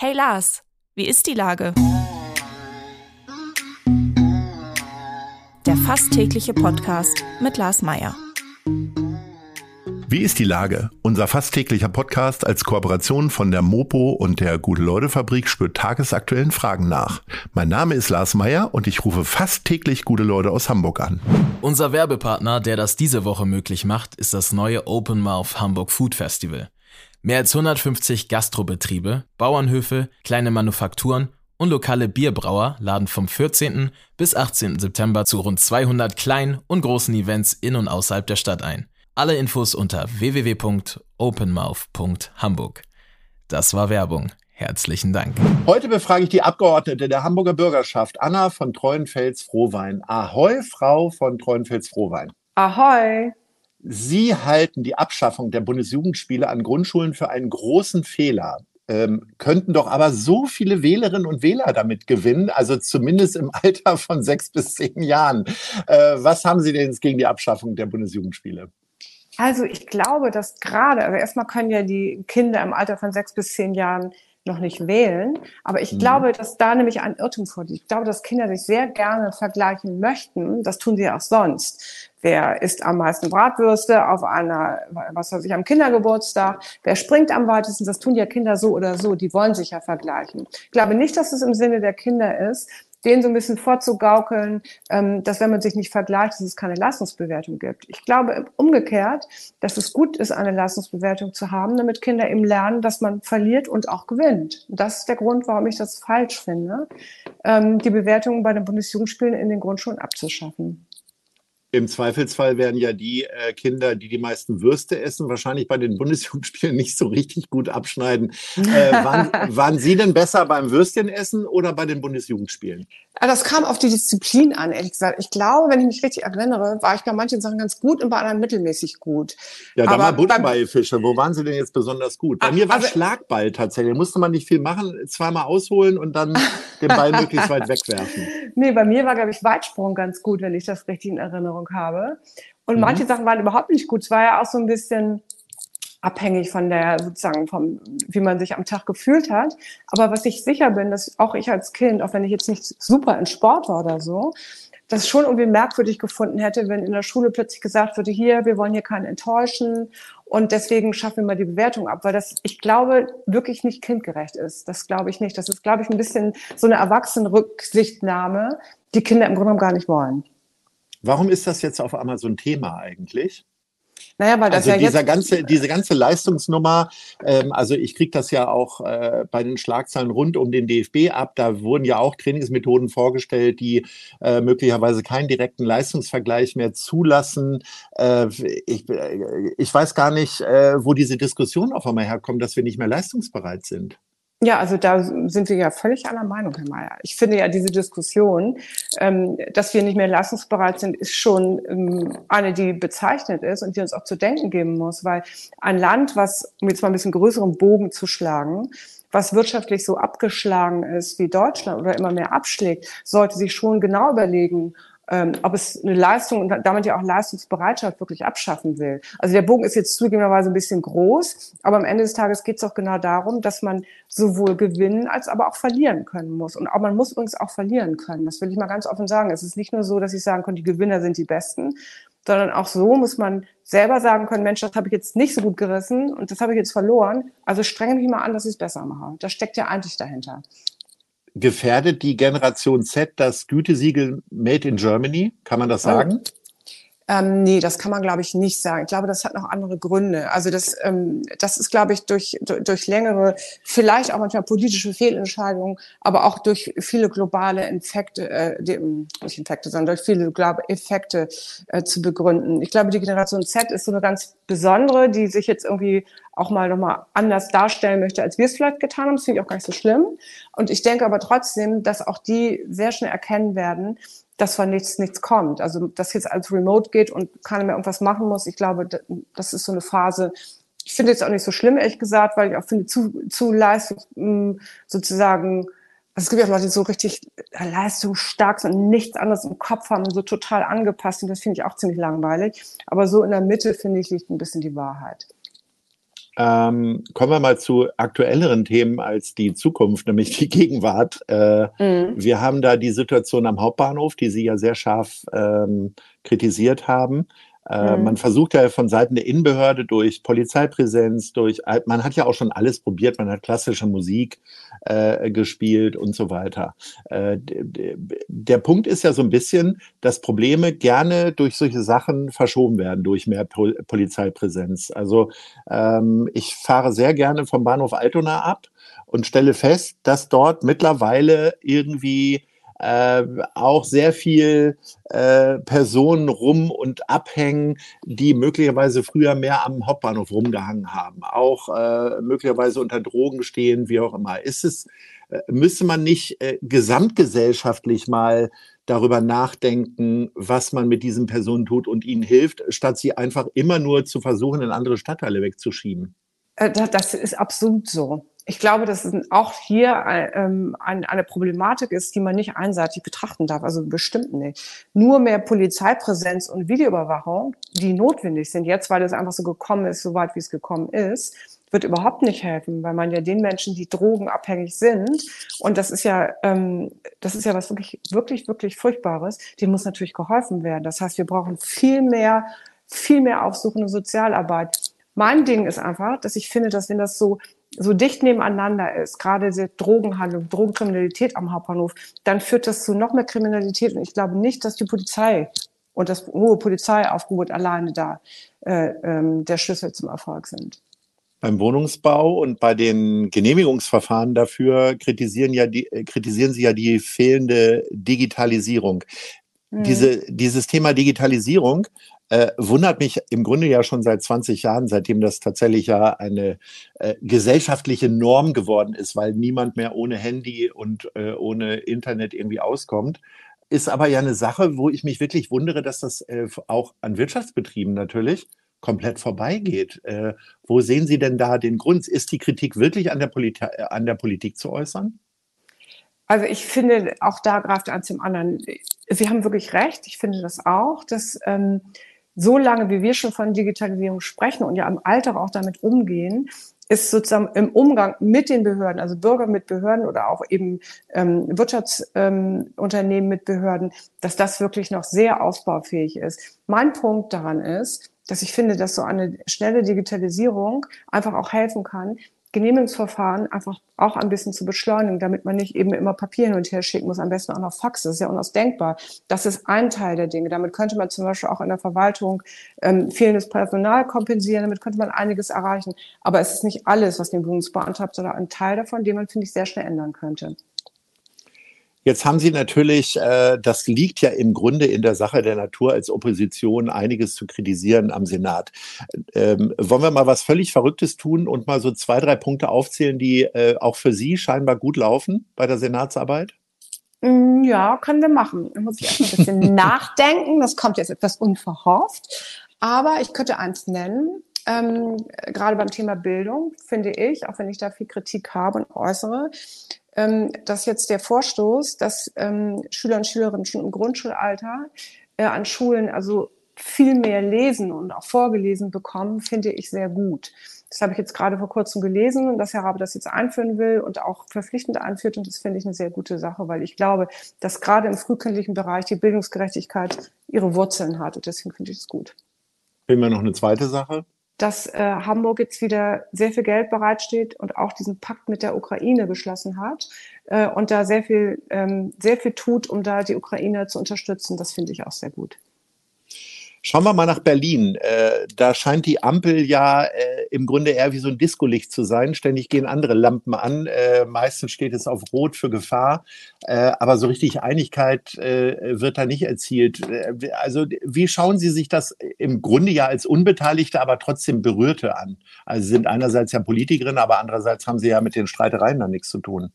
Hey Lars, wie ist die Lage? Der fast tägliche Podcast mit Lars Meier. Wie ist die Lage? Unser fast täglicher Podcast als Kooperation von der Mopo und der Gute-Leute-Fabrik spürt tagesaktuellen Fragen nach. Mein Name ist Lars Meier und ich rufe fast täglich gute Leute aus Hamburg an. Unser Werbepartner, der das diese Woche möglich macht, ist das neue Open Mouth Hamburg Food Festival. Mehr als 150 Gastrobetriebe, Bauernhöfe, kleine Manufakturen und lokale Bierbrauer laden vom 14. bis 18. September zu rund 200 kleinen und großen Events in und außerhalb der Stadt ein. Alle Infos unter www.openmouth.hamburg. Das war Werbung. Herzlichen Dank. Heute befrage ich die Abgeordnete der Hamburger Bürgerschaft, Anna von Treuenfels-Frohwein. Ahoi, Frau von Treuenfels-Frohwein. Ahoi. Sie halten die Abschaffung der Bundesjugendspiele an Grundschulen für einen großen Fehler. Ähm, könnten doch aber so viele Wählerinnen und Wähler damit gewinnen, also zumindest im Alter von sechs bis zehn Jahren. Äh, was haben Sie denn jetzt gegen die Abschaffung der Bundesjugendspiele? Also ich glaube, dass gerade, also erstmal können ja die Kinder im Alter von sechs bis zehn Jahren noch nicht wählen. Aber ich mhm. glaube, dass da nämlich ein Irrtum vorliegt. Ich glaube, dass Kinder sich sehr gerne vergleichen möchten. Das tun sie auch sonst. Wer isst am meisten Bratwürste auf einer, was weiß ich, am Kindergeburtstag? Wer springt am weitesten? Das tun ja Kinder so oder so. Die wollen sich ja vergleichen. Ich glaube nicht, dass es im Sinne der Kinder ist, denen so ein bisschen vorzugaukeln, ähm, dass wenn man sich nicht vergleicht, dass es keine Leistungsbewertung gibt. Ich glaube umgekehrt, dass es gut ist, eine Leistungsbewertung zu haben, damit Kinder eben lernen, dass man verliert und auch gewinnt. Das ist der Grund, warum ich das falsch finde, ähm, die Bewertung bei den Bundesjugendspielen in den Grundschulen abzuschaffen. Im Zweifelsfall werden ja die äh, Kinder, die die meisten Würste essen, wahrscheinlich bei den Bundesjugendspielen nicht so richtig gut abschneiden. Äh, waren, waren Sie denn besser beim Würstchenessen oder bei den Bundesjugendspielen? Ah, das kam auf die Disziplin an, ehrlich gesagt. Ich glaube, wenn ich mich richtig erinnere, war ich bei manchen Sachen ganz gut und bei anderen mittelmäßig gut. Ja, da war Butterbeifische. Wo waren Sie denn jetzt besonders gut? Bei Ach, mir war also, Schlagball tatsächlich. Da musste man nicht viel machen, zweimal ausholen und dann den Ball möglichst weit wegwerfen. Nee, bei mir war, glaube ich, Weitsprung ganz gut, wenn ich das richtig in Erinnerung habe. Und mhm. manche Sachen waren überhaupt nicht gut. Es war ja auch so ein bisschen abhängig von der sozusagen vom, wie man sich am Tag gefühlt hat. Aber was ich sicher bin, dass auch ich als Kind, auch wenn ich jetzt nicht super in Sport war oder so, das schon irgendwie merkwürdig gefunden hätte, wenn in der Schule plötzlich gesagt würde, hier, wir wollen hier keinen enttäuschen und deswegen schaffen wir mal die Bewertung ab, weil das, ich glaube, wirklich nicht kindgerecht ist. Das glaube ich nicht. Das ist, glaube ich, ein bisschen so eine Erwachsenenrücksichtnahme, die Kinder im Grunde genommen gar nicht wollen. Warum ist das jetzt auf einmal so ein Thema eigentlich? Naja, weil das also ja dieser ganze, diese ganze Leistungsnummer, ähm, also ich kriege das ja auch äh, bei den Schlagzeilen rund um den DFB ab. Da wurden ja auch Trainingsmethoden vorgestellt, die äh, möglicherweise keinen direkten Leistungsvergleich mehr zulassen. Äh, ich, äh, ich weiß gar nicht, äh, wo diese Diskussion auf einmal herkommt, dass wir nicht mehr leistungsbereit sind. Ja, also da sind wir ja völlig aller Meinung, Herr Mayer. Ich finde ja diese Diskussion, ähm, dass wir nicht mehr leistungsbereit sind, ist schon ähm, eine, die bezeichnet ist und die uns auch zu denken geben muss, weil ein Land, was, um jetzt mal ein bisschen größeren Bogen zu schlagen, was wirtschaftlich so abgeschlagen ist wie Deutschland oder immer mehr abschlägt, sollte sich schon genau überlegen, ähm, ob es eine Leistung und damit ja auch Leistungsbereitschaft wirklich abschaffen will. Also der Bogen ist jetzt zugegebenerweise ein bisschen groß, aber am Ende des Tages geht es auch genau darum, dass man sowohl gewinnen als aber auch verlieren können muss. Und auch man muss übrigens auch verlieren können. Das will ich mal ganz offen sagen. Es ist nicht nur so, dass ich sagen kann, die Gewinner sind die Besten, sondern auch so muss man selber sagen können, Mensch, das habe ich jetzt nicht so gut gerissen und das habe ich jetzt verloren. Also strenge mich mal an, dass ich es besser mache. Das steckt ja eigentlich dahinter gefährdet die Generation Z das Gütesiegel Made in Germany? Kann man das oh. sagen? Oh. Ähm, nee, das kann man, glaube ich, nicht sagen. Ich glaube, das hat noch andere Gründe. Also das, ähm, das ist, glaube ich, durch, durch, durch längere, vielleicht auch manchmal politische Fehlentscheidungen, aber auch durch viele globale Infekte, äh, die, nicht Infekte, sondern durch viele globale Effekte äh, zu begründen. Ich glaube, die Generation Z ist so eine ganz besondere, die sich jetzt irgendwie auch mal nochmal anders darstellen möchte, als wir es vielleicht getan haben. Das finde ich auch gar nicht so schlimm. Und ich denke aber trotzdem, dass auch die sehr schnell erkennen werden, dass von nichts nichts kommt. Also dass jetzt als Remote geht und keiner mehr irgendwas machen muss. Ich glaube, das ist so eine Phase. Ich finde es auch nicht so schlimm, ehrlich gesagt, weil ich auch finde, zu, zu Leistung hm, sozusagen, also es gibt ja Leute, die so richtig leistungsstark sind und nichts anderes im Kopf haben und so total angepasst und das finde ich auch ziemlich langweilig. Aber so in der Mitte, finde ich, liegt ein bisschen die Wahrheit. Ähm, kommen wir mal zu aktuelleren Themen als die Zukunft, nämlich die Gegenwart. Äh, mhm. Wir haben da die Situation am Hauptbahnhof, die Sie ja sehr scharf ähm, kritisiert haben. Äh, mhm. Man versucht ja von Seiten der Innenbehörde durch Polizeipräsenz, durch, man hat ja auch schon alles probiert, man hat klassische Musik äh, gespielt und so weiter. Äh, der Punkt ist ja so ein bisschen, dass Probleme gerne durch solche Sachen verschoben werden, durch mehr Pol Polizeipräsenz. Also ähm, ich fahre sehr gerne vom Bahnhof Altona ab und stelle fest, dass dort mittlerweile irgendwie äh, auch sehr viel äh, Personen rum und abhängen, die möglicherweise früher mehr am Hauptbahnhof rumgehangen haben, auch äh, möglicherweise unter Drogen stehen, wie auch immer. Ist es, äh, müsste man nicht äh, gesamtgesellschaftlich mal darüber nachdenken, was man mit diesen Personen tut und ihnen hilft, statt sie einfach immer nur zu versuchen, in andere Stadtteile wegzuschieben? Äh, das ist absolut so ich glaube, dass es auch hier äh, ähm, eine Problematik ist, die man nicht einseitig betrachten darf, also bestimmt nicht. Nur mehr Polizeipräsenz und Videoüberwachung, die notwendig sind jetzt, weil es einfach so gekommen ist, so weit wie es gekommen ist, wird überhaupt nicht helfen, weil man ja den Menschen, die drogenabhängig sind, und das ist ja, ähm, das ist ja was wirklich, wirklich, wirklich Furchtbares, denen muss natürlich geholfen werden. Das heißt, wir brauchen viel mehr, viel mehr aufsuchende Sozialarbeit. Mein Ding ist einfach, dass ich finde, dass wenn das so so dicht nebeneinander ist, gerade die Drogenhandel, Drogenkriminalität am Hauptbahnhof, dann führt das zu noch mehr Kriminalität. Und ich glaube nicht, dass die Polizei und das hohe Polizeiaufgebot alleine da äh, ähm, der Schlüssel zum Erfolg sind. Beim Wohnungsbau und bei den Genehmigungsverfahren dafür kritisieren, ja die, äh, kritisieren Sie ja die fehlende Digitalisierung. Mhm. Diese, dieses Thema Digitalisierung äh, wundert mich im Grunde ja schon seit 20 Jahren, seitdem das tatsächlich ja eine äh, gesellschaftliche Norm geworden ist, weil niemand mehr ohne Handy und äh, ohne Internet irgendwie auskommt. Ist aber ja eine Sache, wo ich mich wirklich wundere, dass das äh, auch an Wirtschaftsbetrieben natürlich komplett vorbeigeht. Äh, wo sehen Sie denn da den Grund? Ist die Kritik wirklich an der, Polit an der Politik zu äußern? Also ich finde, auch da greift eins zum anderen. Sie haben wirklich recht. Ich finde das auch, dass ähm, so lange, wie wir schon von Digitalisierung sprechen und ja im Alltag auch damit umgehen, ist sozusagen im Umgang mit den Behörden, also Bürger mit Behörden oder auch eben ähm, Wirtschaftsunternehmen ähm, mit Behörden, dass das wirklich noch sehr ausbaufähig ist. Mein Punkt daran ist, dass ich finde, dass so eine schnelle Digitalisierung einfach auch helfen kann, Genehmigungsverfahren einfach auch ein bisschen zu beschleunigen, damit man nicht eben immer Papier hin und her schicken muss, am besten auch noch Fax. Das ist ja unausdenkbar. Das ist ein Teil der Dinge. Damit könnte man zum Beispiel auch in der Verwaltung ähm, fehlendes Personal kompensieren, damit könnte man einiges erreichen. Aber es ist nicht alles, was den Bundesbau antreibt, sondern ein Teil davon, den man, finde ich, sehr schnell ändern könnte. Jetzt haben Sie natürlich, äh, das liegt ja im Grunde in der Sache der Natur als Opposition, einiges zu kritisieren am Senat. Ähm, wollen wir mal was völlig Verrücktes tun und mal so zwei, drei Punkte aufzählen, die äh, auch für Sie scheinbar gut laufen bei der Senatsarbeit? Mm, ja, können wir machen. Da muss ich erst ein bisschen nachdenken. Das kommt jetzt etwas unverhofft. Aber ich könnte eins nennen. Ähm, gerade beim Thema Bildung finde ich, auch wenn ich da viel Kritik habe und äußere, dass jetzt der Vorstoß, dass ähm, Schüler und Schülerinnen schon im Grundschulalter äh, an Schulen also viel mehr lesen und auch vorgelesen bekommen, finde ich sehr gut. Das habe ich jetzt gerade vor kurzem gelesen und dass Herr Rabe das jetzt einführen will und auch verpflichtend einführt. Und das finde ich eine sehr gute Sache, weil ich glaube, dass gerade im frühkindlichen Bereich die Bildungsgerechtigkeit ihre Wurzeln hat. Und deswegen finde ich es gut. Wir noch eine zweite Sache? Dass äh, Hamburg jetzt wieder sehr viel Geld bereitsteht und auch diesen Pakt mit der Ukraine geschlossen hat äh, und da sehr viel, ähm, sehr viel tut, um da die Ukraine zu unterstützen. Das finde ich auch sehr gut. Schauen wir mal nach Berlin. Äh, da scheint die Ampel ja äh, im Grunde eher wie so ein Discolicht zu sein. Ständig gehen andere Lampen an. Äh, meistens steht es auf Rot für Gefahr. Äh, aber so richtig Einigkeit äh, wird da nicht erzielt. Äh, also wie schauen Sie sich das im Grunde ja als Unbeteiligte, aber trotzdem Berührte an? Also Sie sind einerseits ja Politikerin, aber andererseits haben Sie ja mit den Streitereien dann nichts zu tun.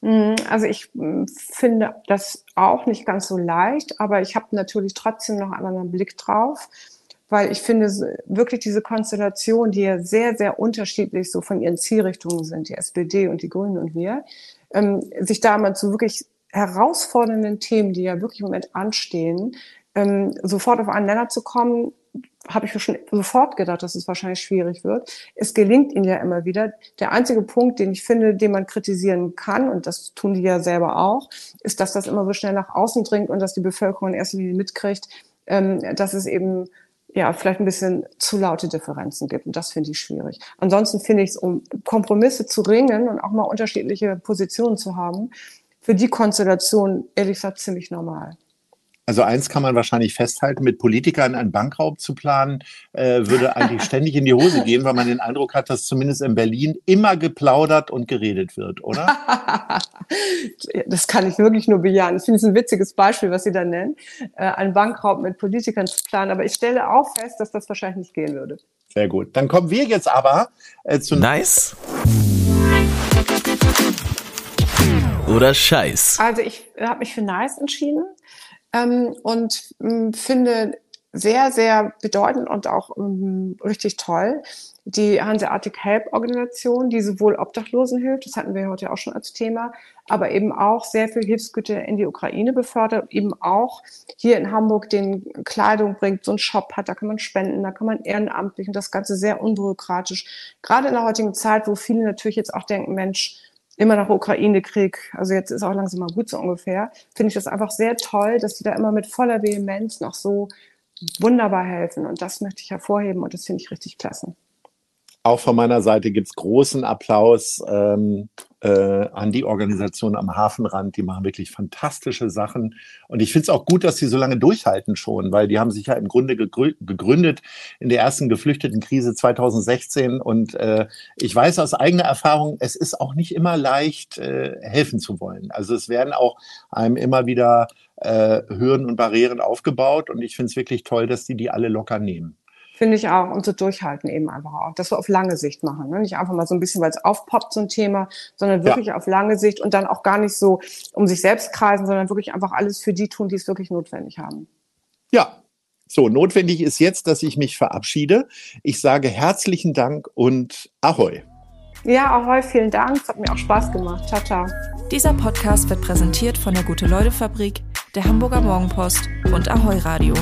Mhm, also ich hm, finde das auch nicht ganz so leicht, aber ich habe natürlich trotzdem noch einen anderen Blick drauf, weil ich finde wirklich diese Konstellation, die ja sehr, sehr unterschiedlich so von ihren Zielrichtungen sind, die SPD und die Grünen und wir, ähm, sich da mal zu wirklich herausfordernden Themen, die ja wirklich im Moment anstehen, ähm, sofort auf einen Nenner zu kommen, habe ich schon sofort gedacht, dass es wahrscheinlich schwierig wird. Es gelingt ihnen ja immer wieder. Der einzige Punkt, den ich finde, den man kritisieren kann, und das tun die ja selber auch, ist, dass das immer so schnell nach außen dringt und dass die Bevölkerung erst Linie mitkriegt, ähm, dass es eben ja, vielleicht ein bisschen zu laute Differenzen gibt. Und das finde ich schwierig. Ansonsten finde ich es, um Kompromisse zu ringen und auch mal unterschiedliche Positionen zu haben, für die Konstellation ehrlich gesagt ziemlich normal. Also eins kann man wahrscheinlich festhalten, mit Politikern einen Bankraub zu planen, äh, würde eigentlich ständig in die Hose gehen, weil man den Eindruck hat, dass zumindest in Berlin immer geplaudert und geredet wird, oder? das kann ich wirklich nur bejahen. Ich finde es ein witziges Beispiel, was Sie da nennen, äh, einen Bankraub mit Politikern zu planen. Aber ich stelle auch fest, dass das wahrscheinlich nicht gehen würde. Sehr gut. Dann kommen wir jetzt aber äh, zu... Nice oder Scheiß? Also ich habe mich für Nice entschieden ähm, und ähm, finde sehr, sehr bedeutend und auch ähm, richtig toll die Hanseatic Help Organisation, die sowohl Obdachlosen hilft, das hatten wir heute auch schon als Thema, aber eben auch sehr viel Hilfsgüter in die Ukraine befördert, eben auch hier in Hamburg den Kleidung bringt, so einen Shop hat, da kann man spenden, da kann man ehrenamtlich und das Ganze sehr unbürokratisch. Gerade in der heutigen Zeit, wo viele natürlich jetzt auch denken, Mensch, immer nach Ukraine-Krieg, also jetzt ist auch langsam mal gut so ungefähr, finde ich das einfach sehr toll, dass die da immer mit voller Vehemenz noch so wunderbar helfen. Und das möchte ich hervorheben und das finde ich richtig klasse. Auch von meiner Seite gibt es großen Applaus ähm, äh, an die Organisation am Hafenrand. Die machen wirklich fantastische Sachen. Und ich finde es auch gut, dass sie so lange durchhalten schon, weil die haben sich ja im Grunde gegründet in der ersten geflüchteten Krise 2016. Und äh, ich weiß aus eigener Erfahrung, es ist auch nicht immer leicht, äh, helfen zu wollen. Also es werden auch einem immer wieder äh, Hürden und Barrieren aufgebaut. Und ich finde es wirklich toll, dass die die alle locker nehmen. Finde ich auch. Und so durchhalten eben einfach auch. Das wir auf lange Sicht machen. Ne? Nicht einfach mal so ein bisschen, weil es aufpoppt, so ein Thema, sondern wirklich ja. auf lange Sicht und dann auch gar nicht so um sich selbst kreisen, sondern wirklich einfach alles für die tun, die es wirklich notwendig haben. Ja. So, notwendig ist jetzt, dass ich mich verabschiede. Ich sage herzlichen Dank und Ahoi. Ja, Ahoi, vielen Dank. Es hat mir auch Spaß gemacht. Ciao, ciao. Dieser Podcast wird präsentiert von der Gute-Leute-Fabrik, der Hamburger Morgenpost und Ahoi Radio.